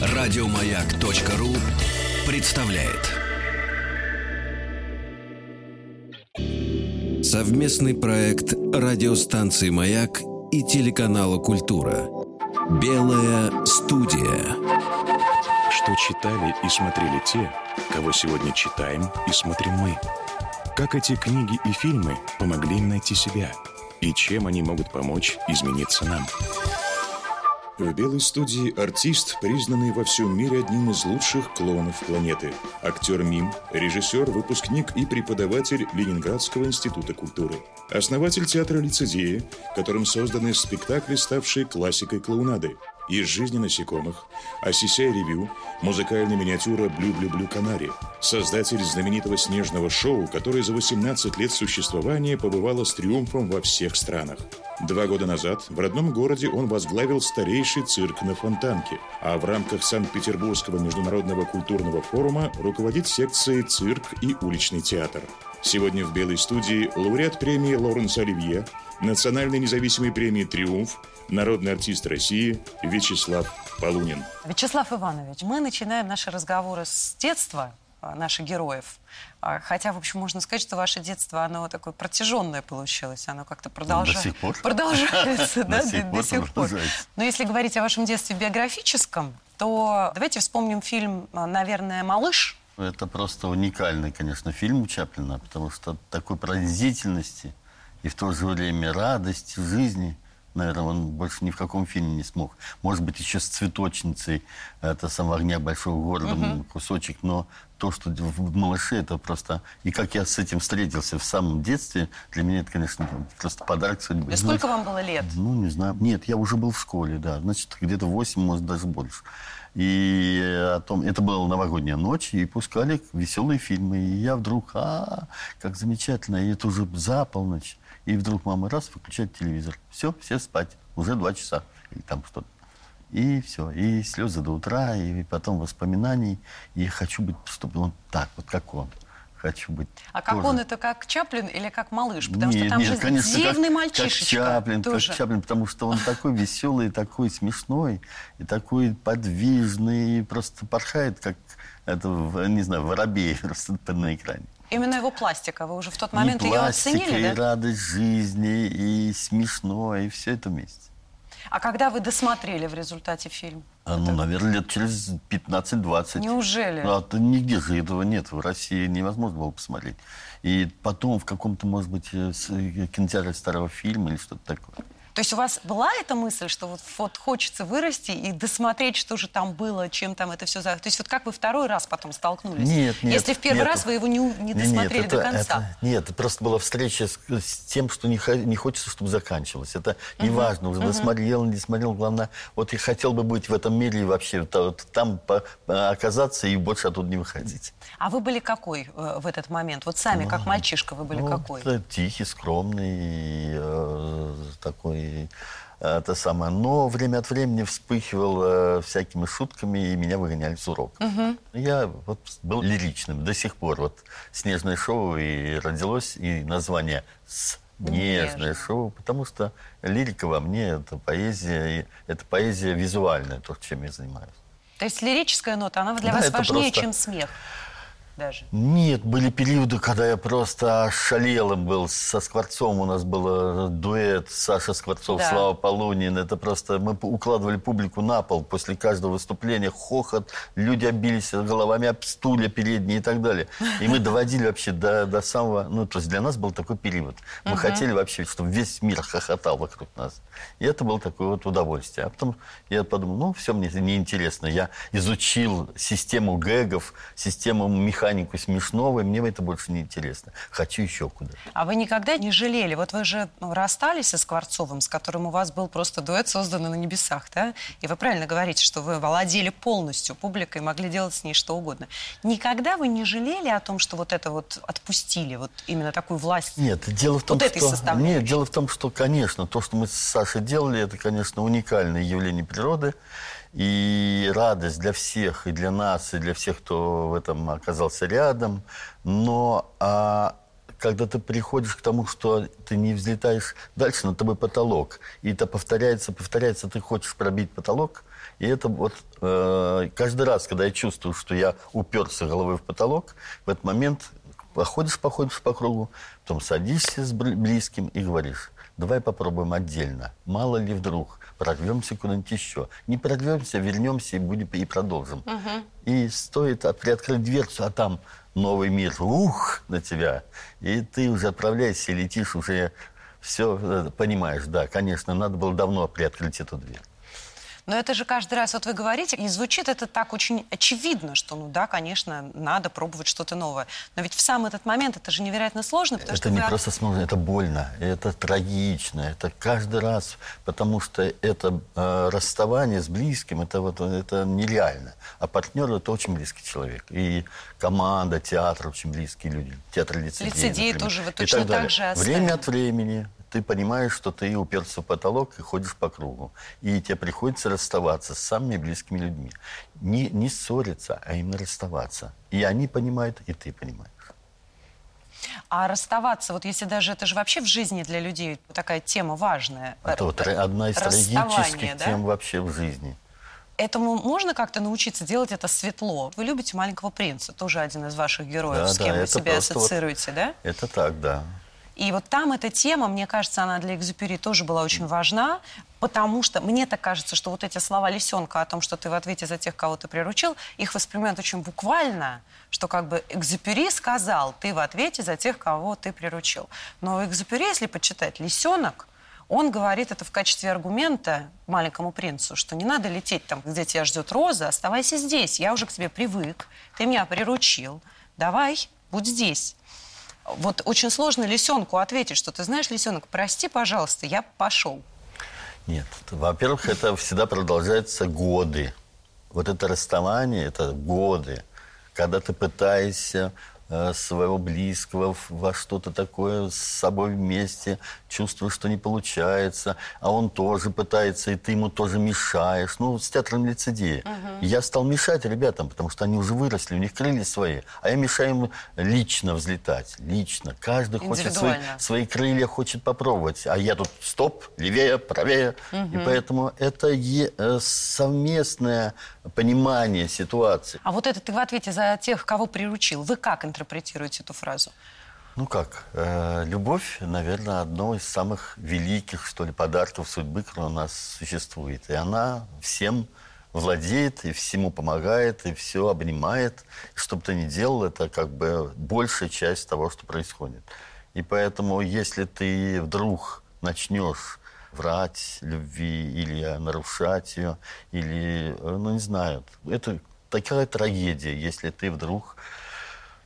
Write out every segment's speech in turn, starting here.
Радиомаяк.ру представляет совместный проект радиостанции «Маяк» и телеканала «Культура». Белая студия. Что читали и смотрели те, кого сегодня читаем и смотрим мы. Как эти книги и фильмы помогли им найти себя и чем они могут помочь измениться нам. В белой студии артист, признанный во всем мире одним из лучших клоунов планеты. Актер МИМ, режиссер, выпускник и преподаватель Ленинградского института культуры. Основатель театра лицедея, которым созданы спектакли, ставшие классикой клоунады. Из жизни насекомых, Осисяй ревю, музыкальная миниатюра «Блю-блю-блю Канари», создатель знаменитого снежного шоу, которое за 18 лет существования побывало с триумфом во всех странах. Два года назад в родном городе он возглавил старейший цирк на Фонтанке, а в рамках Санкт-Петербургского международного культурного форума руководит секцией «Цирк и уличный театр». Сегодня в «Белой студии» лауреат премии Лоренс Оливье, национальной независимой премии «Триумф», народный артист России Вячеслав Полунин. Вячеслав Иванович, мы начинаем наши разговоры с детства, а, наших героев. А, Хотя, в общем, можно сказать, что ваше детство, оно такое протяженное получилось. Оно как-то продолжается. сих пор. Продолжается, да, До сих до пор сих пор. продолжается. Но если говорить о вашем детстве биографическом, то давайте вспомним фильм, а, наверное, «Малыш». Это просто уникальный, конечно, фильм у Чаплина, потому что такой пронзительности и в то же время радости жизни, наверное, он больше ни в каком фильме не смог. Может быть, еще с «Цветочницей», это «Сам в огня большого города», м, кусочек, но то, что в «Малыше», это просто... И как я с этим встретился в самом детстве, для меня это, конечно, просто подарок судьбы. И сколько вам было лет? Ну, не знаю. Нет, я уже был в школе, да. Значит, где-то 8, может, даже больше. И о том, это была новогодняя ночь, и пускали веселые фильмы. И я вдруг, а, как замечательно, и это уже за полночь. И вдруг мама раз выключает телевизор. Все, все спать. Уже два часа. Или там что-то. И все. И слезы до утра, и потом воспоминаний. И хочу быть, чтобы он так, вот как он. Хочу быть А как тоже. он это, как Чаплин или как Малыш? Потому что Нет, там нет, же конечно, дивный как, мальчишечка. Как Чаплин, тоже. как Чаплин, потому что он такой веселый, такой смешной, и такой подвижный, и просто порхает, как, это, не знаю, воробей просто на экране. Именно его пластика. Вы уже в тот момент и ее пластика, оценили, и да? радость жизни, и смешно, и все это вместе. А когда вы досмотрели в результате фильм? А, ну, наверное, лет через 15-20. Неужели? А то нигде же этого нет. В России невозможно было посмотреть. И потом в каком-то, может быть, э, э, кинотеатре старого фильма или что-то такое. То есть у вас была эта мысль, что вот, вот хочется вырасти и досмотреть, что же там было, чем там это все... За... То есть вот как вы второй раз потом столкнулись? Нет, нет. Если в первый нету. раз вы его не, не досмотрели нет, до это- конца. это- нет, это просто была встреча с, с тем, что не, не хочется, чтобы заканчивалось. Это не важно, уже досмотрел, не досмотрел. Главное, вот я хотел бы быть в этом мире и вообще вот, там по- оказаться и больше оттуда не выходить. А вы были какой э, в этот момент? Вот сами, как мальчишка, вы были Ну, какой? э, Тихий, скромный, э, такой... э, Это самое. Но время от времени вспыхивал э, всякими шутками, и меня выгоняли с урока. Я вот был лиричным до сих пор. Вот «Снежное шоу» и родилось, и название «Снежное Нежно. шоу», потому что лирика во мне – это поэзия, и это поэзия визуальная, то, чем я занимаюсь. То есть лирическая нота, она для Да, вас важнее, просто- чем смех даже. Нет, были периоды, когда я просто шалелым был. Со Скворцом у нас был э, дуэт Саша Скворцов, Да. Слава Полунин. Это просто мы укладывали публику на пол после каждого выступления. Хохот, люди обились головами об стулья передние и так далее. И мы доводили вообще до, до самого... Ну, то есть для нас был такой период. Мы хотели вообще, чтобы весь мир хохотал вокруг нас. И это было такое вот удовольствие. А потом я подумал, ну, все мне неинтересно. Я изучил систему гэгов, систему механику смешного, и мне это больше не интересно. Хочу еще куда. А вы никогда не жалели? Вот вы же ну, расстались со Скворцовым, с которым у вас был просто дуэт, созданный на небесах, да? И вы правильно говорите, что вы владели полностью публикой, могли делать с ней что угодно. Никогда вы не жалели о том, что вот это вот отпустили, вот именно такую власть? Нет, дело в том, Вот этой что... Нет, дело в том, что, конечно, то, что мы с Сашей делали, это, конечно, уникальное явление природы. И радость для всех, и для нас, и для всех, кто в этом оказался рядом. Но а, когда ты приходишь к тому, что ты не взлетаешь дальше, над тобой потолок. И это повторяется, повторяется, ты хочешь пробить потолок. И это вот э, каждый раз, когда я чувствую, что я уперся головой в потолок, в этот момент походишь, походишь по кругу, потом садишься с близким и говоришь, давай попробуем отдельно. Мало ли вдруг прорвемся куда-нибудь еще. Не прорвемся, вернемся и будем и продолжим. Угу. И стоит приоткрыть дверцу, а там новый мир, ух, на тебя. И ты уже отправляешься летишь уже все э, понимаешь, да, конечно, надо было давно приоткрыть эту дверь. Но это же каждый раз, вот вы говорите, и звучит это так очень очевидно, что, ну да, конечно, надо пробовать что-то новое. Но ведь в сам этот момент это же невероятно сложно, потому это что... Это не вы... просто сложно, это больно, это трагично, это каждый раз, потому что это э, расставание с близким, это вот это нереально. А партнер это очень близкий человек. И команда, театр очень близкие люди. Театр лицедеи, Лицедеи тоже вы точно так, так же оставили. Время от времени ты понимаешь, что ты уперся в потолок и ходишь по кругу. И тебе приходится расставаться с самыми близкими людьми. Не, не ссориться, а именно расставаться. И они понимают, и ты понимаешь. А расставаться, вот если даже это же вообще в жизни для людей такая тема важная. Это вот одна из трагических да? тем вообще в жизни. Этому можно как-то научиться делать это светло? Вы любите «Маленького принца», тоже один из ваших героев, да, с кем да, вы себя ассоциируете, вот, да? Это так, да. И вот там эта тема, мне кажется, она для Экзюпери тоже была очень важна, потому что мне так кажется, что вот эти слова Лисенка о том, что ты в ответе за тех, кого ты приручил, их воспринимают очень буквально, что как бы Экзюпери сказал, ты в ответе за тех, кого ты приручил. Но Экзюпери, если почитать, Лисенок, он говорит это в качестве аргумента маленькому принцу, что не надо лететь там, где тебя ждет роза, оставайся здесь, я уже к тебе привык, ты меня приручил, давай, будь здесь. Вот очень сложно лисенку ответить, что ты знаешь, лисенок, прости, пожалуйста, я пошел. Нет, во-первых, это всегда продолжается годы. Вот это расставание, это годы, когда ты пытаешься своего близкого во что-то такое с собой вместе, чувствуешь, что не получается, а он тоже пытается, и ты ему тоже мешаешь. Ну, с театром лицедея. Угу. Я стал мешать ребятам, потому что они уже выросли, у них крылья свои, а я мешаю им лично взлетать, лично. Каждый хочет свои, свои крылья, хочет попробовать, а я тут стоп, левее, правее. Угу. И поэтому это э, совместное понимание ситуации. А вот это ты в ответе за тех, кого приручил. Вы как интерпретируете эту фразу? Ну как, э, любовь, наверное, одно из самых великих, что ли, подарков судьбы, который у нас существует. И она всем владеет, и всему помогает, и все обнимает. Что бы ты ни делал, это как бы большая часть того, что происходит. И поэтому, если ты вдруг начнешь врать любви или нарушать ее, или, э, ну, не знаю, это такая трагедия, если ты вдруг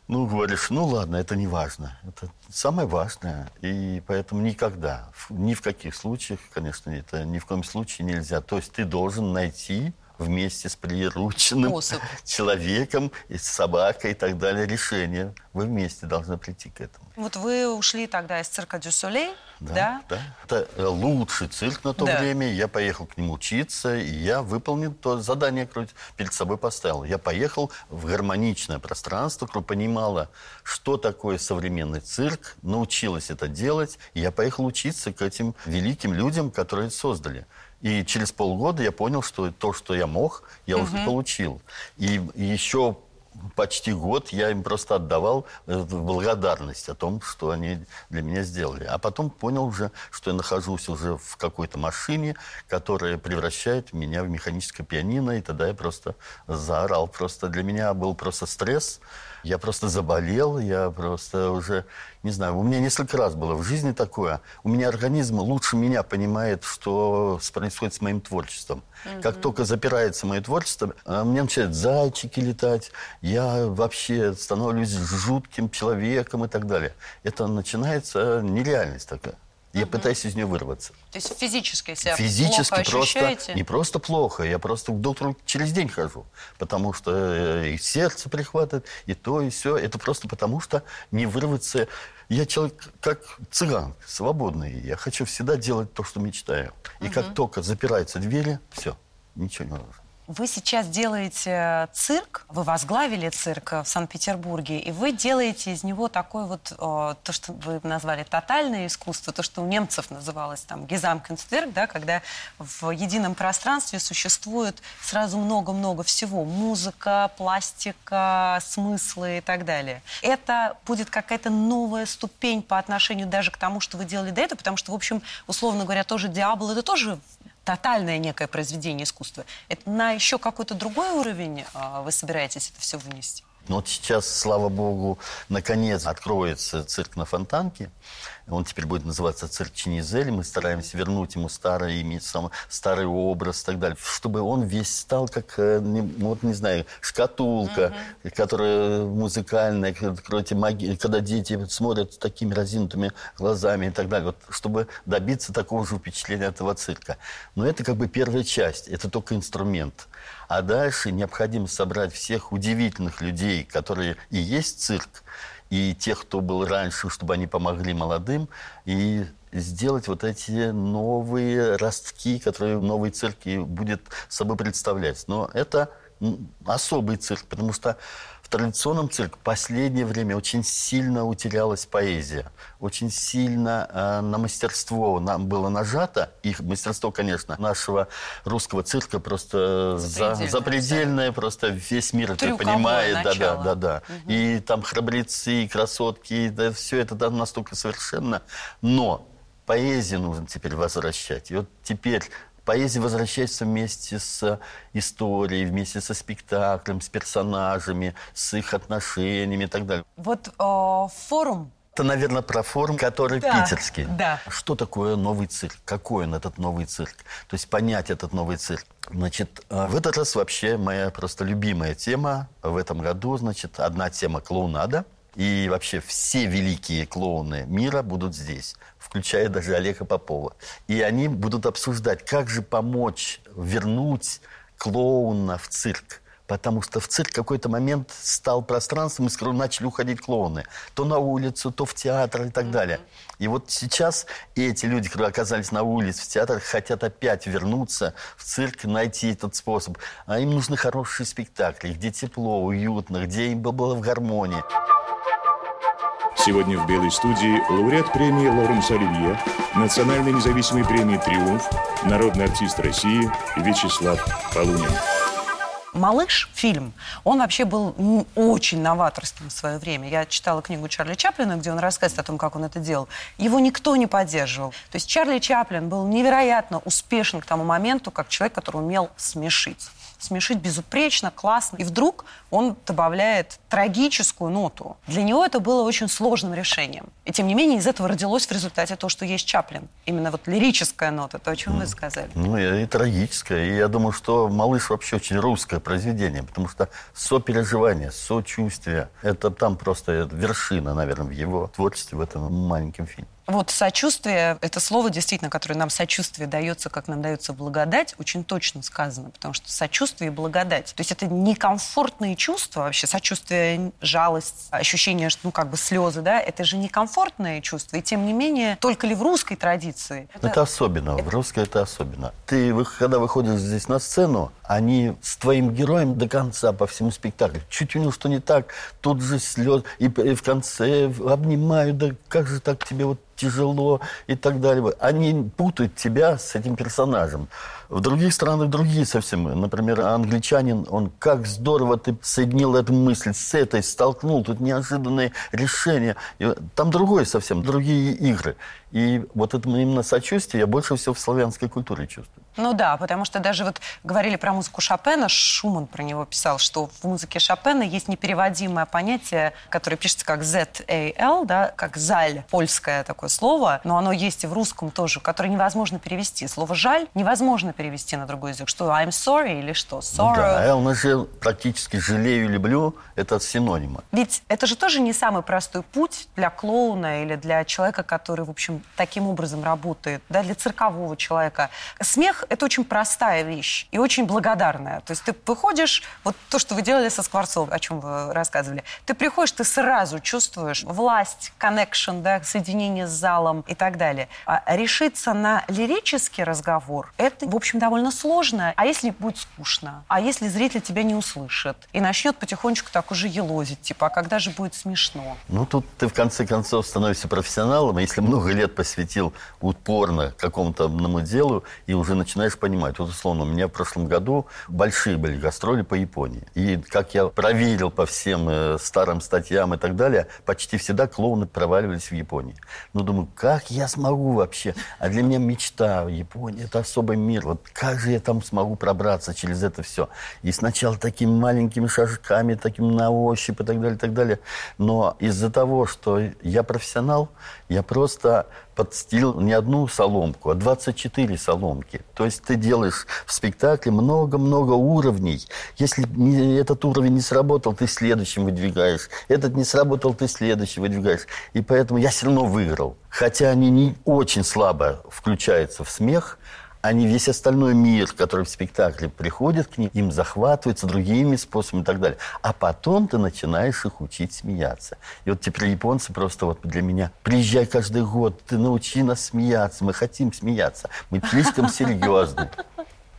ну, говоришь, ну ладно, это не важно. Это самое важное. И поэтому никогда, ни в каких случаях, конечно, это ни в коем случае нельзя. То есть ты должен найти вместе с прирученным Способ. человеком, и с собакой и так далее решение. Вы вместе должны прийти к этому. Вот вы ушли тогда из цирка Дю Солей, да? Да. да. Это э, лучший цирк на то да. время. Я поехал к нему учиться, и я выполнил то задание, которое перед собой поставил. Я поехал в гармоничное пространство, которое понимало, что такое современный цирк, научилась это делать, и я поехал учиться к этим великим людям, которые это создали. И через полгода я понял, что то, что я мог, я угу. уже получил. И, и еще почти год я им просто отдавал благодарность о том, что они для меня сделали. А потом понял уже, что я нахожусь уже в какой-то машине, которая превращает меня в механическое пианино, и тогда я просто заорал. Просто для меня был просто стресс. Я просто заболел, я просто уже, не знаю, у меня несколько раз было в жизни такое. У меня организм лучше меня понимает, что происходит с моим творчеством. Угу. Как только запирается мое творчество, а, мне начинают зайчики летать, я вообще становлюсь жутким человеком и так далее. Это начинается нереальность такая. Я пытаюсь из нее вырваться. То есть физически себя Физически плохо просто, ощущаете? не просто плохо, я просто к доктору через день хожу. Потому что э, и сердце прихватывает, и то, и все. Это просто потому, что не вырваться... Я человек как цыган, свободный. Я хочу всегда делать то, что мечтаю. И угу. как только запираются двери, все, ничего не нужно. Вы сейчас делаете цирк, вы возглавили цирк в Санкт-Петербурге, и вы делаете из него такой вот, о, то, что вы назвали тотальное искусство, то, что у немцев называлось там Гизамкенцтверк, да, когда в едином пространстве существует сразу много-много всего. Музыка, пластика, смыслы и так далее. Это будет какая-то новая ступень по отношению даже к тому, что вы делали до этого, потому что, в общем, условно говоря, тоже «Диабло» — это тоже тотальное некое произведение искусства. Это на еще какой-то другой уровень а, вы собираетесь это все вынести? Ну вот сейчас, слава богу, наконец откроется цирк на Фонтанке. Он теперь будет называться цирк Чинизель. Мы стараемся вернуть ему старый, иметь сам, старый образ и так далее. Чтобы он весь стал как, э, вот не знаю, шкатулка, mm-hmm. которая музыкальная, эти маги, когда дети смотрят такими разинутыми глазами и так далее. Вот, чтобы добиться такого же впечатления этого цирка. Но это как бы первая часть, это только инструмент. А дальше необходимо собрать всех удивительных людей, которые и есть цирк, и тех, кто был раньше, чтобы они помогли молодым, и сделать вот эти новые ростки, которые новый цирк и будет собой представлять. Но это особый цирк, потому что традиционном цирке последнее время очень сильно утерялась поэзия. Очень сильно э, на мастерство нам было нажато. Их мастерство, конечно, нашего русского цирка просто запредельное, за, запредельное да. просто весь мир это понимает. Да, да, да, да. Угу. И там храбрецы, и красотки, да, все это да, настолько совершенно. Но поэзию нужно теперь возвращать. И вот теперь Поэзия возвращается вместе с историей, вместе со спектаклем, с персонажами, с их отношениями и так далее. Вот э, форум это, наверное, про форум, который да, питерский. Да. Что такое новый цирк? Какой он, этот новый цирк? То есть понять этот новый цирк. Значит, э, в этот раз вообще моя просто любимая тема в этом году, значит, одна тема клоунада. И вообще все великие клоуны мира будут здесь включая даже Олега Попова. И они будут обсуждать, как же помочь вернуть клоуна в цирк. Потому что в цирк в какой-то момент стал пространством, из которого начали уходить клоуны. То на улицу, то в театр и так далее. И вот сейчас эти люди, которые оказались на улице, в театрах, хотят опять вернуться в цирк, найти этот способ. А им нужны хорошие спектакли, где тепло, уютно, где им было в гармонии. Сегодня в «Белой студии» лауреат премии Лоренс Оливье, национальной независимой премии «Триумф», народный артист России Вячеслав Полунин. «Малыш» фильм, он вообще был очень новаторским в свое время. Я читала книгу Чарли Чаплина, где он рассказывает о том, как он это делал. Его никто не поддерживал. То есть Чарли Чаплин был невероятно успешен к тому моменту, как человек, который умел смешить смешить безупречно, классно. И вдруг он добавляет трагическую ноту. Для него это было очень сложным решением. И тем не менее из этого родилось в результате то, что есть Чаплин. Именно вот лирическая нота, то, о чем вы сказали. Ну, и, и трагическая. И я думаю, что «Малыш» вообще очень русское произведение, потому что сопереживание, сочувствие, это там просто вершина, наверное, в его творчестве, в этом маленьком фильме. Вот сочувствие, это слово действительно, которое нам сочувствие дается, как нам дается благодать, очень точно сказано, потому что сочувствие и благодать. То есть это некомфортные чувства вообще, сочувствие, жалость, ощущение, что, ну, как бы слезы, да, это же некомфортные чувства. И тем не менее, только ли в русской традиции? Это, это особенно, это... в русской это особенно. Ты, когда выходишь здесь на сцену, они с твоим героем до конца по всему спектаклю. Чуть у него что не так, тут же слез, и, и в конце обнимают, да как же так тебе вот тяжело и так далее. Они путают тебя с этим персонажем. В других странах другие совсем. Например, англичанин, он как здорово ты соединил эту мысль с этой, столкнул, тут неожиданные решения. И там другое совсем, другие игры. И вот это именно сочувствие я больше всего в славянской культуре чувствую. Ну да, потому что даже вот говорили про музыку Шопена, Шуман про него писал, что в музыке Шопена есть непереводимое понятие, которое пишется как Z-A-L, да, как заль, польское такое слово, но оно есть и в русском тоже, которое невозможно перевести. Слово «жаль» невозможно перевести на другой язык. Что, I'm sorry или что? Sorrow. Ну да, он же практически «жалею, люблю» — это синонимы. Ведь это же тоже не самый простой путь для клоуна или для человека, который, в общем, таким образом работает, да, для циркового человека. Смех — это очень простая вещь и очень благодарная. То есть ты выходишь, вот то, что вы делали со Скворцовым, о чем вы рассказывали, ты приходишь, ты сразу чувствуешь власть, connection, да, соединение с залом и так далее. А решиться на лирический разговор, это, в общем, довольно сложно. А если будет скучно? А если зритель тебя не услышит? И начнет потихонечку так уже елозить, типа, а когда же будет смешно? Ну, тут ты в конце концов становишься профессионалом, если много лет посвятил упорно какому-то одному делу, и уже начинаешь понимать. Вот, условно, у меня в прошлом году большие были гастроли по Японии. И как я проверил по всем э, старым статьям и так далее, почти всегда клоуны проваливались в Японии. Ну, думаю, как я смогу вообще? А для меня мечта Япония – это особый мир. Вот как же я там смогу пробраться через это все? И сначала такими маленькими шажками, таким на ощупь и так далее, и так далее. Но из-за того, что я профессионал, я просто подстилил не одну соломку, а 24 соломки. То есть ты делаешь в спектакле много-много уровней. Если не, этот уровень не сработал, ты следующим выдвигаешь. Этот не сработал, ты следующий выдвигаешь. И поэтому я все равно выиграл. Хотя они не очень слабо включаются в смех, они весь остальной мир, который в спектакле приходит к ним, им захватывается другими способами и так далее. А потом ты начинаешь их учить смеяться. И вот теперь японцы просто вот для меня, приезжай каждый год, ты научи нас смеяться, мы хотим смеяться, мы слишком серьезны.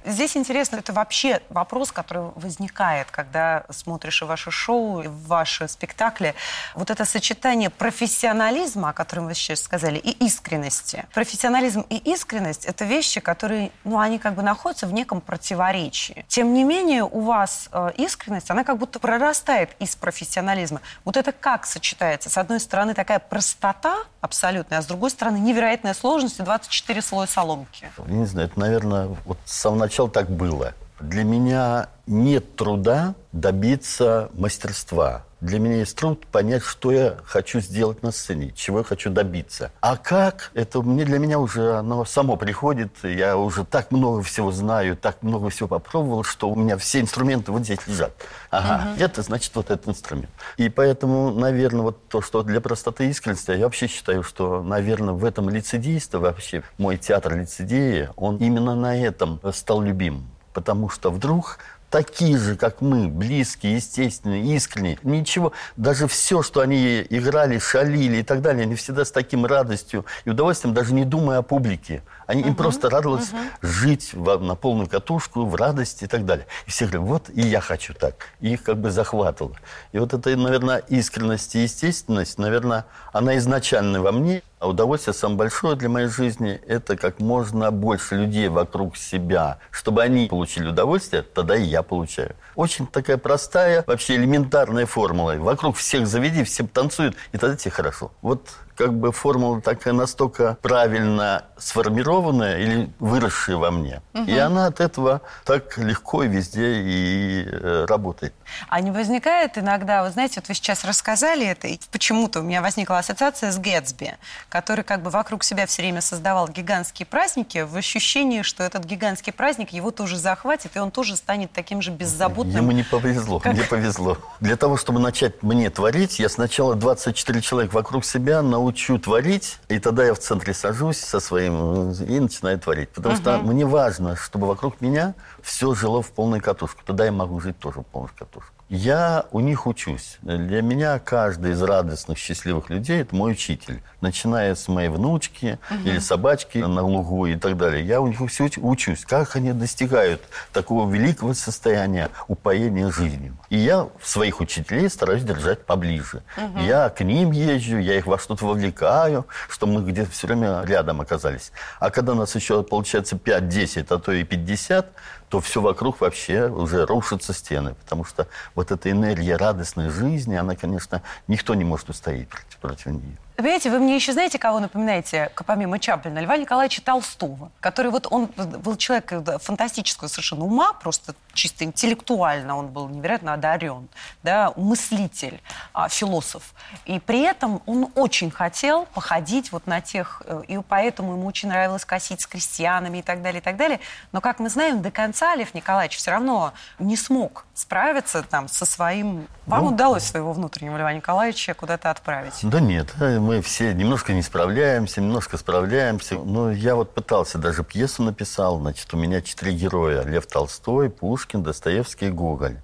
Здесь интересно, это вообще вопрос, который возникает, когда смотришь и ваше шоу, и ваши спектакли. Вот это сочетание профессионализма, о котором вы сейчас сказали, и искренности. Профессионализм и искренность – это вещи, которые, ну, они как бы находятся в неком противоречии. Тем не менее, у вас э, искренность, она как будто прорастает из профессионализма. Вот это как сочетается? С одной стороны, такая простота абсолютная, а с другой стороны, невероятная сложность и 24 слоя соломки. Не знаю, это, наверное, вот с самого начала так было. Для меня нет труда добиться мастерства. Для меня есть труд понять, что я хочу сделать на сцене, чего я хочу добиться. А как? Это мне для меня уже оно само приходит. Я уже так много всего знаю, так много всего попробовал, что у меня все инструменты вот здесь лежат. Ага, угу. это значит вот этот инструмент. И поэтому, наверное, вот то, что для простоты и искренности, я вообще считаю, что, наверное, в этом лицедейство вообще, мой театр лицедея, он именно на этом стал любим. Потому что вдруг такие же, как мы, близкие, естественные, искренние. Ничего, даже все, что они играли, шалили и так далее, они всегда с таким радостью и удовольствием, даже не думая о публике. Они, угу, им просто радовалось угу. жить в, на полную катушку, в радости и так далее. И все говорят, вот и я хочу так. И их как бы захватывало. И вот это, наверное, искренность и естественность, наверное, она изначально во мне. А удовольствие самое большое для моей жизни – это как можно больше людей вокруг себя. Чтобы они получили удовольствие, тогда и я получаю. Очень такая простая, вообще элементарная формула. Вокруг всех заведи, все танцуют, и тогда тебе хорошо. Вот как бы формула такая настолько правильно сформированная или выросшая во мне. Угу. И она от этого так легко и везде и э, работает. А не возникает иногда, вы знаете, вот вы сейчас рассказали это, и почему-то у меня возникла ассоциация с Гэтсби, который как бы вокруг себя все время создавал гигантские праздники в ощущении, что этот гигантский праздник его тоже захватит, и он тоже станет таким же беззаботным. Ему не повезло, как... мне повезло. Для того, чтобы начать мне творить, я сначала 24 человека вокруг себя на научу творить, и тогда я в центре сажусь со своим и начинаю творить. Потому uh-huh. что мне важно, чтобы вокруг меня все жило в полной катушку. Тогда я могу жить тоже в полной катушке. Я у них учусь. Для меня каждый из радостных, счастливых людей – это мой учитель. Начиная с моей внучки угу. или собачки на лугу и так далее. Я у них все учусь, как они достигают такого великого состояния упоения жизнью. И я своих учителей стараюсь держать поближе. Угу. Я к ним езжу, я их во что-то вовлекаю, чтобы мы где-то все время рядом оказались. А когда нас еще, получается, 5, 10, а то и 50, то все вокруг вообще уже рушатся стены. Потому что вот эта энергия радостной жизни, она, конечно, никто не может устоять против, против нее. Понимаете, вы мне еще знаете, кого напоминаете, помимо Чаплина? Льва Николаевича Толстого, который вот он был человек фантастического совершенно ума, просто чисто интеллектуально он был невероятно одарен, да, мыслитель, а, философ. И при этом он очень хотел походить вот на тех, э, и поэтому ему очень нравилось косить с крестьянами и так далее, и так далее. Но, как мы знаем, до конца Лев Николаевич все равно не смог справиться там со своим... Вам ну, удалось своего внутреннего Льва Николаевича куда-то отправить? Да нет, э, мы все немножко не справляемся, немножко справляемся. Но я вот пытался, даже пьесу написал. Значит, у меня четыре героя. Лев Толстой, Пушкин, Достоевский, Гоголь.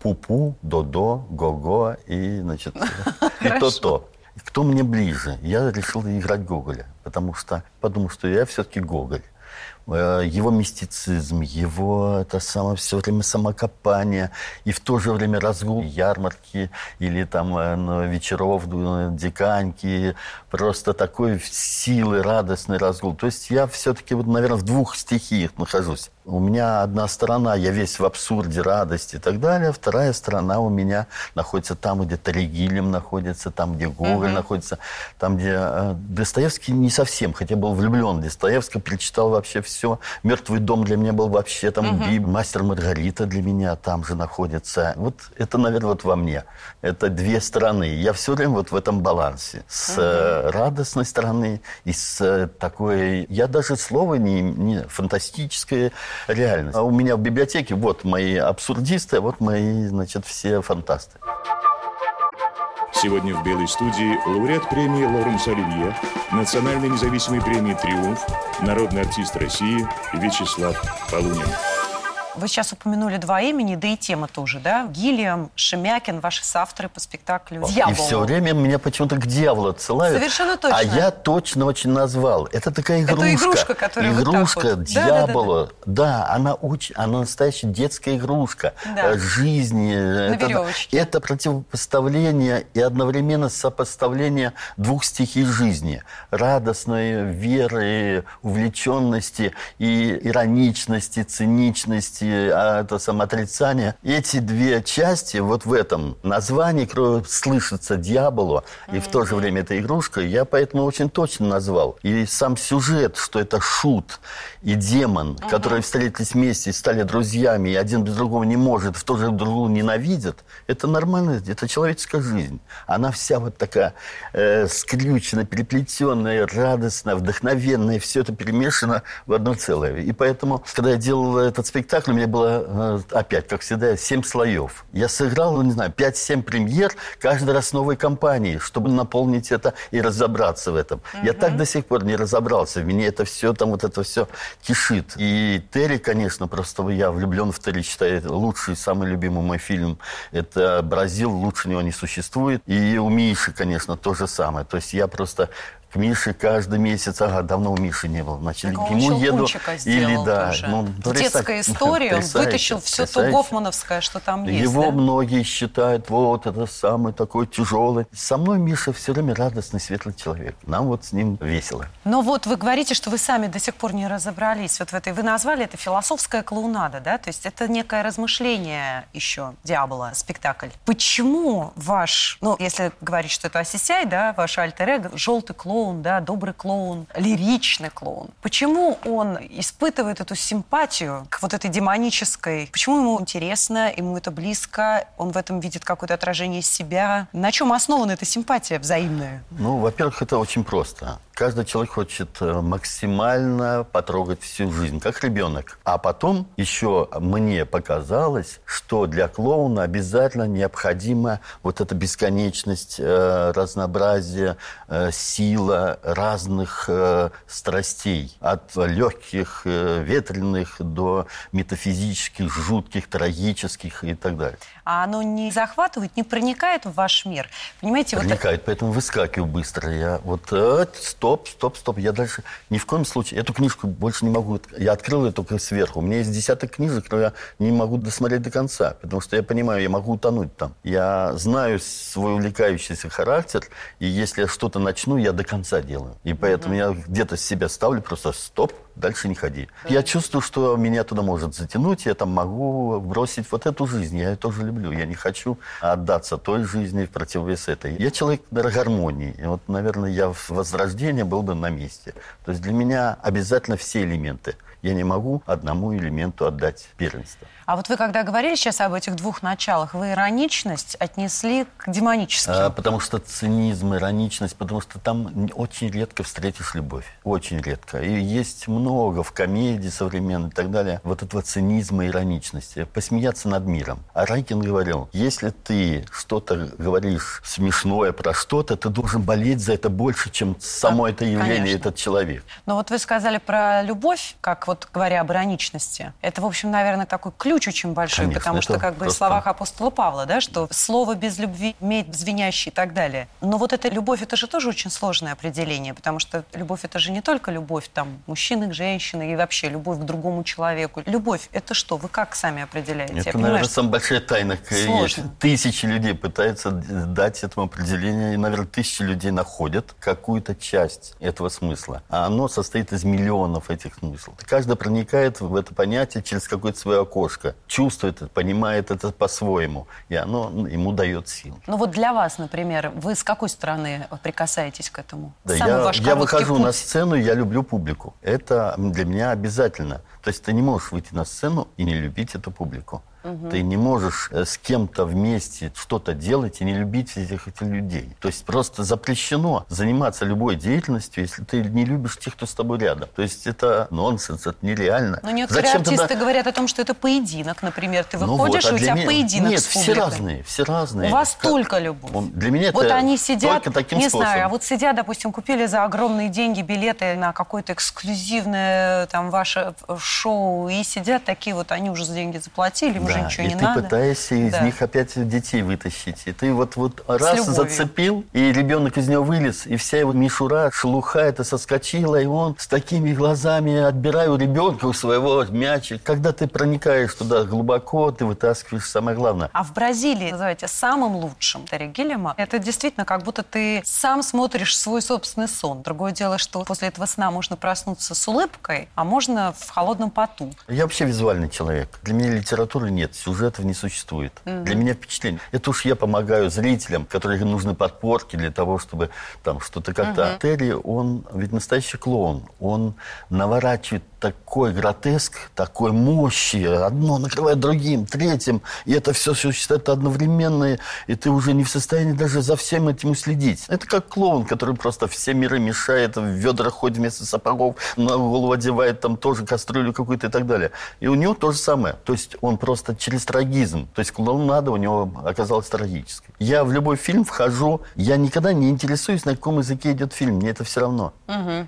Пупу, Додо, Гого и, значит, и То-То. Кто мне ближе? Я решил играть Гоголя, потому что подумал, что я все-таки Гоголь. Э, его мистицизм, его это самое все время самокопание, и в то же время разгул ярмарки или там э, вечеров, э, диканьки, просто такой силы, радостный разгул. То есть я все-таки, вот, наверное, в двух стихиях нахожусь. У меня одна сторона, я весь в абсурде, радости и так далее. Вторая сторона у меня находится там, где Таригилем находится, там, где Гоголь mm-hmm. находится, там, где Достоевский не совсем, хотя был влюблен в Достоевского, перечитал вообще все. «Мертвый дом» для меня был вообще там mm-hmm. Биб, «Мастер Маргарита» для меня там же находится. Вот это, наверное, вот во мне. Это две стороны. Я все время вот в этом балансе. С mm-hmm. радостной стороны и с э, такой... Я даже слово не, не фантастическое реальность. А у меня в библиотеке вот мои абсурдисты, вот мои, значит, все фантасты. Сегодня в «Белой студии» лауреат премии Лоренс Оливье, национальной независимой премии «Триумф», народный артист России Вячеслав Полунин. Вы сейчас упомянули два имени, да и тема тоже, да? Гиллиам, Шемякин, ваши соавторы по спектаклю «Дьявол». И все время меня почему-то к дьяволу отсылают. Совершенно точно. А я точно очень назвал. Это такая игрушка. Это игрушка, которая Игрушка вот дьявола. Да, да, да, да. она очень, она настоящая детская игрушка. Да. Э, жизни. На это, веревочке. это противопоставление и одновременно сопоставление двух стихий жизни. Радостной веры, увлеченности и ироничности, циничности, а это самоотрицание. Эти две части вот в этом названии слышится дьяволу, и в то же время это игрушка, я поэтому очень точно назвал. И сам сюжет, что это шут и демон, которые встретились вместе и стали друзьями, и один без другого не может, в то же другого ненавидят, это нормально, это человеческая жизнь. Она вся вот такая э, скрючена, переплетенная, радостная, вдохновенная, все это перемешано в одно целое. И поэтому, когда я делал этот спектакль, меня было, э, опять, как всегда, семь слоев. Я сыграл, ну, не знаю, 5-7 премьер, каждый раз новой компании, чтобы наполнить это и разобраться в этом. Угу. Я так до сих пор не разобрался. Меня это все, там вот это все кишит. И Терри, конечно, просто я влюблен в Терри, считаю, лучший, самый любимый мой фильм. Это «Бразил», лучше него не существует. И у Миши, конечно, то же самое. То есть я просто к Мише каждый месяц. Ага, давно у Миши не было. Значит, так к нему еду. Или да. Ну, Детская история, он вытащил все то гофмановское, что там есть. Его да? многие считают, вот это самый такой тяжелый. Со мной Миша все время радостный, светлый человек. Нам вот с ним весело. Но вот вы говорите, что вы сами до сих пор не разобрались вот в этой. Вы назвали это философская клоунада, да? То есть это некое размышление еще дьявола, спектакль. Почему ваш, ну, если говорить, что это Осисяй, да, ваш альтер желтый клоун, клоун, да, добрый клоун, лиричный клоун. Почему он испытывает эту симпатию к вот этой демонической? Почему ему интересно, ему это близко, он в этом видит какое-то отражение себя? На чем основана эта симпатия взаимная? Ну, во-первых, это очень просто. Каждый человек хочет э, максимально потрогать всю жизнь, как ребенок. А потом еще мне показалось, что для клоуна обязательно необходима вот эта бесконечность, э, разнообразие, э, сила разных страстей. От легких, ветреных до метафизических, жутких, трагических и так далее. А оно не захватывает, не проникает в ваш мир? Понимаете? Проникает, вот... поэтому выскакиваю быстро. Я вот стоп, стоп, стоп. Я дальше ни в коем случае эту книжку больше не могу. Я открыл ее только сверху. У меня есть десяток книжек, но я не могу досмотреть до конца, потому что я понимаю, я могу утонуть там. Я знаю свой увлекающийся характер, и если я что-то начну, я до конца делаю. И поэтому mm-hmm. я где-то себя ставлю просто стоп, дальше не ходи. Я чувствую, что меня туда может затянуть, я там могу бросить вот эту жизнь. Я ее тоже люблю. Я не хочу отдаться той жизни в противовес этой. Я человек гармонии. И вот, наверное, я в возрождении был бы на месте. То есть для меня обязательно все элементы. Я не могу одному элементу отдать первенство. А вот вы когда говорили сейчас об этих двух началах, вы ироничность отнесли к демоническим? А, потому что цинизм, ироничность, потому что там очень редко встретишь любовь. Очень редко. И есть много в комедии современной и так далее вот этого цинизма и ироничности. Посмеяться над миром. А Райкин говорил, если ты что-то говоришь смешное про что-то, ты должен болеть за это больше, чем само а, это явление, конечно. этот человек. Но вот вы сказали про любовь, как вот вот говоря об ироничности, это, в общем, наверное, такой ключ очень большой, Конечно, потому что как бы в словах апостола Павла, да, что слово без любви имеет звенящий и так далее. Но вот эта любовь, это же тоже очень сложное определение, потому что любовь это же не только любовь там мужчины к женщине и вообще любовь к другому человеку. Любовь это что? Вы как сами определяете? Я Это, понимаю, наверное, что- самая большая тайна. Сложно. Тысячи людей пытаются дать этому определение, и, наверное, тысячи людей находят какую-то часть этого смысла. А оно состоит из миллионов этих смыслов. Каждый проникает в это понятие через какое-то свое окошко, чувствует это, понимает это по-своему, и оно ему дает силу. Ну вот для вас, например, вы с какой стороны прикасаетесь к этому? Да, Самый я, ваш я выхожу путь. на сцену, я люблю публику. Это для меня обязательно. То есть ты не можешь выйти на сцену и не любить эту публику. Ты не можешь э, с кем-то вместе что-то делать и не любить этих, этих людей. То есть просто запрещено заниматься любой деятельностью, если ты не любишь тех, кто с тобой рядом. То есть это нонсенс, это нереально. Но некоторые Зачем артисты тогда- говорят о том, что это поединок, например. Ты Ну выходишь, вот, а и у тебя меня- поединок Нет, с все публикой. разные, все разные. У вас Как- только любовь. Для меня вот это они сидят, только таким не способом. знаю, а вот сидят, допустим, купили за огромные деньги билеты на какое-то эксклюзивное там ваше шоу, и сидят такие вот, они уже за деньги заплатили, им уже ничего и не ты надо. пытаешься из Да. них опять детей вытащить. И ты вот, вот раз зацепил, и ребенок из него вылез, и вся его мишура, шелуха это соскочила, и он с такими глазами отбираю у ребенка у своего мячик. Когда ты проникаешь туда глубоко, ты вытаскиваешь самое главное. А в Бразилии называете самым лучшим Терри Гиллиама. Это действительно как будто ты сам смотришь свой собственный сон. Другое дело, что после этого сна можно проснуться с улыбкой, а можно в холодном поту. Я вообще визуальный человек. Для меня литературы нет, сюжетов не существует. Для меня впечатление. Это уж я помогаю зрителям, которым нужны подпорки для того, чтобы там что-то как-то... Терри, он ведь настоящий клоун. Он наворачивает такой гротеск, такой мощи. Одно накрывает другим, третьим. И это все существует одновременно. И ты уже не в состоянии даже за всем этим уследить. Это как клоун, который просто все миры мешает, в ведра ходит вместо сапогов, на голову одевает там тоже кастрюлю какую-то и так далее. И у него то же самое. То есть он просто через трагизм. То есть клоунада у него оказалась трагической. Я в любой фильм вхожу, я никогда не интересуюсь, на каком языке идет фильм. Мне это все равно.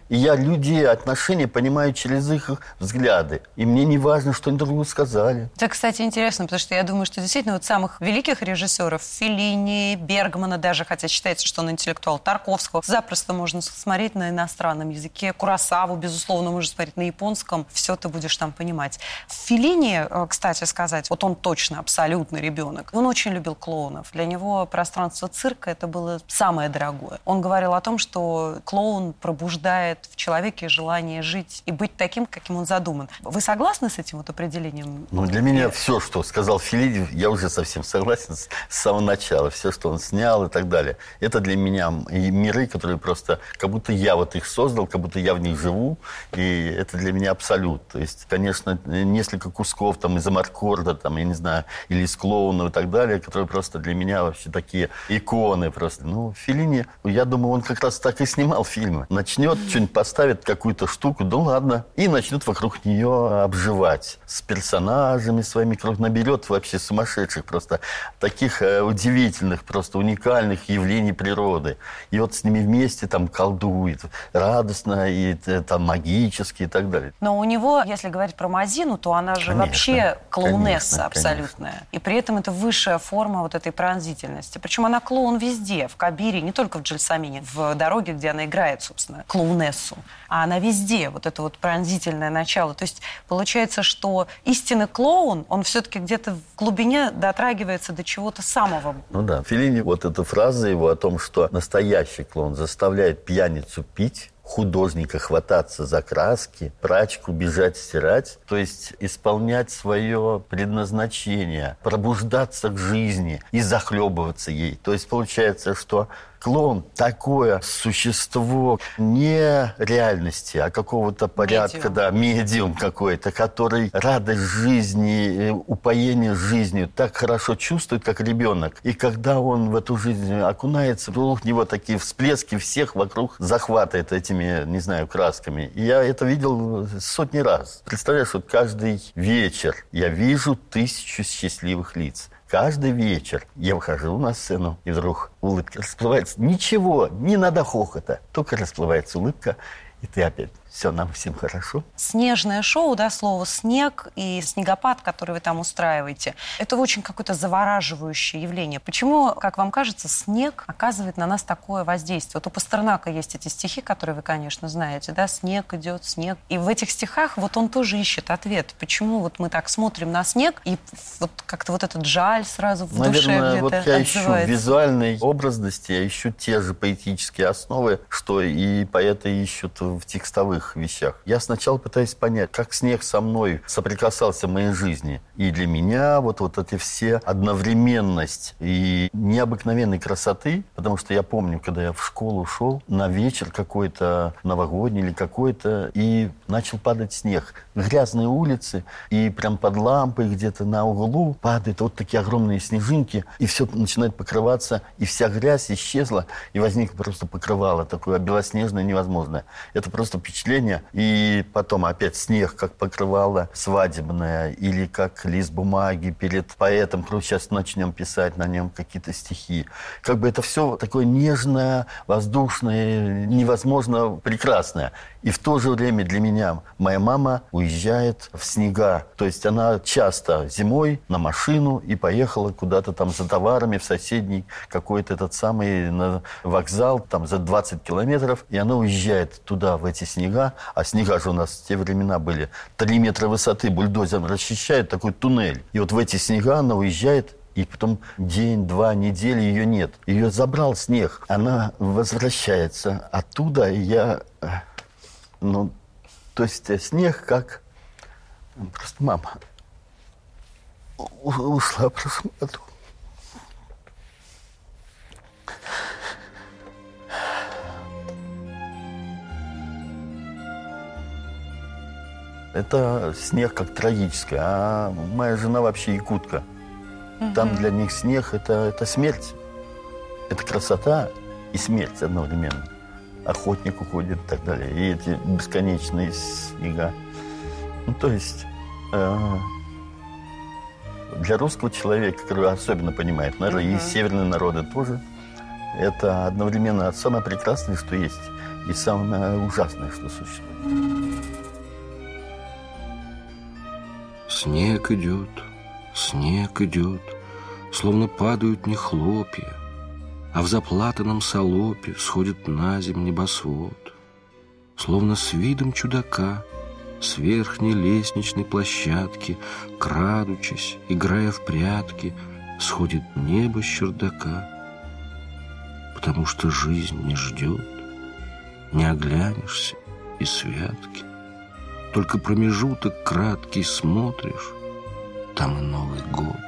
И я людей, отношения понимаю через их взгляды. И мне не важно, что они друг другу сказали. Это, кстати, интересно, потому что я думаю, что действительно вот самых великих режиссеров, Феллини, Бергмана даже, хотя считается, что он интеллектуал, Тарковского, запросто можно смотреть на иностранном языке. Курасаву, безусловно, можно смотреть на японском. Все ты будешь там понимать. Феллини, э, кстати сказать, вот он точно абсолютно ребенок. Он очень любил клоунов. Для него пространство цирка это было самое дорогое. Он говорил о том, что клоун пробуждает в человеке желание жить и быть таким, каким он задуман. Вы согласны с этим вот определением? Ну, для меня все, что сказал Филини, я уже совсем согласен с, с самого начала. Все, что он снял и так далее. Это для меня миры, которые просто, как будто я вот их создал, как будто я в них живу. И это для меня абсолют. То есть, конечно, несколько кусков там из Амаркорда, там, я не знаю, или из Клоуна и так далее, которые просто для меня вообще такие иконы просто. Ну, Филини, я думаю, он как раз так и снимал фильмы. Начнет что-нибудь поставит, какую-то штуку, да ладно, и начнет вокруг нее обживать. С персонажами своими круг наберет вообще сумасшедших просто таких э, удивительных, просто уникальных явлений природы. И вот с ними вместе там колдует, радостно и э, там магически и так далее. Но у него, если говорить про Мазину, то она же Конечно, вообще клоунесса конечно, абсолютная. И при этом это высшая форма вот этой пронзительности. Причем она клоун везде, в Кабире, не только в Джельсамине, в дороге, где она играет, собственно, клоунессу. А она везде, вот это вот пронзительное начало. То есть получается, что истинный клоун, он все-таки где-то в глубине дотрагивается до чего-то самого Ну да, Филини, вот эта фраза его о том, что настоящий клоун заставляет пьяницу пить, художника хвататься за краски, прачку бежать стирать, то есть исполнять свое предназначение, пробуждаться к жизни и захлебываться ей. То есть получается, что клоун такое существо не реальности, а какого-то порядка, Медиум. да, медиум какой-то, который радость жизни, э, упоение жизнью так хорошо чувствует, как ребенок. И когда он в эту жизнь окунается, вокруг него такие всплески всех вокруг захватывает этими, не знаю, красками. И я это видел сотни раз. Представляешь, вот каждый вечер я вижу тысячу счастливых лиц. Каждый вечер я выхожу на сцену, и вдруг улыбка расплывается. Ничего, не надо хохота, только расплывается улыбка, и ты опять все нам всем хорошо. Снежное шоу, да, слово «снег» и снегопад, который вы там устраиваете, это очень какое-то завораживающее явление. Почему, как вам кажется, снег оказывает на нас такое воздействие? Вот у Пастернака есть эти стихи, которые вы, конечно, знаете, да, «Снег идет, снег». И в этих стихах вот он тоже ищет ответ. Почему вот мы так смотрим на снег, и вот как-то вот этот жаль сразу в Наверное, душе где-то вот я ищу отзывается? визуальной образности, я ищу те же поэтические основы, что и поэты ищут в текстовых вещах. Я сначала пытаюсь понять, как снег со мной соприкасался в моей жизни. И для меня вот, вот эти все одновременность и необыкновенной красоты, потому что я помню, когда я в школу шел, на вечер какой-то новогодний или какой-то, и начал падать снег. Грязные улицы, и прям под лампой где-то на углу падают вот такие огромные снежинки, и все начинает покрываться, и вся грязь исчезла, и возникло просто покрывало такое белоснежное, невозможное. Это просто впечатление. И потом опять снег, как покрывало свадебное, или как лист бумаги перед поэтом, сейчас начнем писать на нем какие-то стихи. Как бы это все такое нежное, воздушное, невозможно прекрасное. И в то же время для меня моя мама уезжает в снега. То есть она часто зимой на машину и поехала куда-то там за товарами в соседний какой-то этот самый вокзал, там за 20 километров. И она уезжает туда, в эти снега. А снега же у нас в те времена были 3 метра высоты, бульдозером расчищает такой туннель. И вот в эти снега она уезжает и потом день, два, недели ее нет. Ее забрал снег. Она возвращается оттуда, и я... э, Ну, то есть снег как... Просто мама ушла в Это снег как трагическое. А моя жена вообще якутка. Там для них снег это, это смерть. Это красота и смерть одновременно. Охотник уходит и так далее. И эти бесконечные снега. Ну, то есть э, для русского человека, который особенно понимает, наверное, и северные народы тоже, это одновременно самое прекрасное, что есть, и самое ужасное, что существует. Снег идет, снег идет, Словно падают не хлопья, А в заплатанном салопе Сходит на земь небосвод. Словно с видом чудака С верхней лестничной площадки, Крадучись, играя в прятки, Сходит небо с чердака. Потому что жизнь не ждет, Не оглянешься и святки. Только промежуток краткий смотришь, Там и Новый год.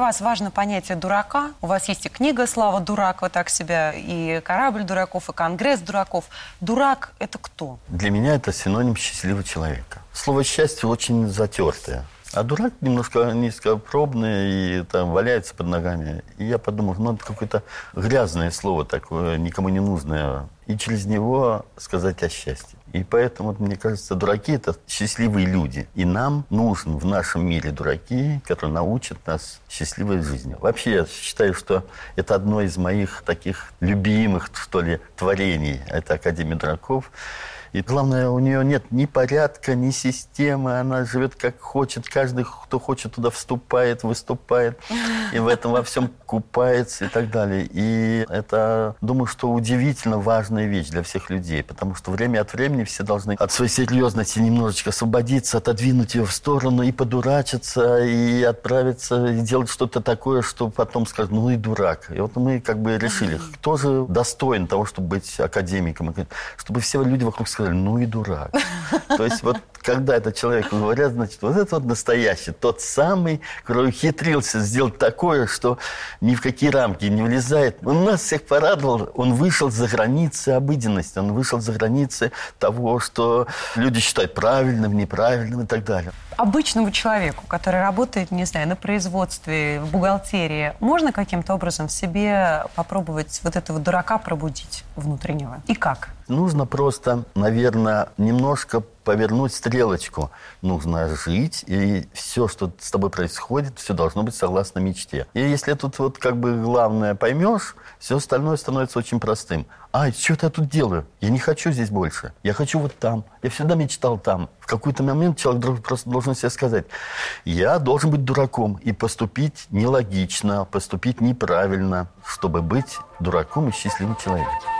Для вас важно понятие дурака. У вас есть и книга «Слава дурак», вы так себя, и «Корабль дураков», и «Конгресс дураков». Дурак – это кто? Для меня это синоним счастливого человека. Слово «счастье» очень затертое. А дурак немножко низкопробный и там валяется под ногами. И я подумал, ну, это какое-то грязное слово такое, никому не нужное. И через него сказать о счастье. И поэтому, мне кажется, дураки – это счастливые люди. И нам нужен в нашем мире дураки, которые научат нас счастливой жизни. Вообще, я считаю, что это одно из моих таких любимых, что ли, творений. Это Академия дураков. И главное, у нее нет ни порядка, ни системы. Она живет как хочет. Каждый, кто хочет, туда вступает, выступает. И в этом во всем купается и так далее. И это, думаю, что удивительно важная вещь для всех людей. Потому что время от времени все должны от своей серьезности немножечко освободиться, отодвинуть ее в сторону и подурачиться, и отправиться, и делать что-то такое, что потом скажут, ну и дурак. И вот мы как бы решили, кто же достоин того, чтобы быть академиком. Чтобы все люди вокруг сказали, ну и дурак. То есть вот когда этот человек говорят, значит, вот это вот настоящий, тот самый, который ухитрился сделать такое, что ни в какие рамки не влезает. Он нас всех порадовал. Он вышел за границы обыденности, он вышел за границы того, что люди считают правильным, неправильным и так далее. Обычному человеку, который работает, не знаю, на производстве, в бухгалтерии, можно каким-то образом в себе попробовать вот этого дурака пробудить внутреннего? И как? Нужно просто, наверное, немножко повернуть стрелочку. Нужно жить, и все, что с тобой происходит, все должно быть согласно мечте. И если тут вот как бы главное поймешь, все остальное становится очень простым. А, что-то я тут делаю? Я не хочу здесь больше. Я хочу вот там. Я всегда мечтал там. В какой-то момент человек просто должен себе сказать, я должен быть дураком и поступить нелогично, поступить неправильно, чтобы быть дураком и счастливым человеком.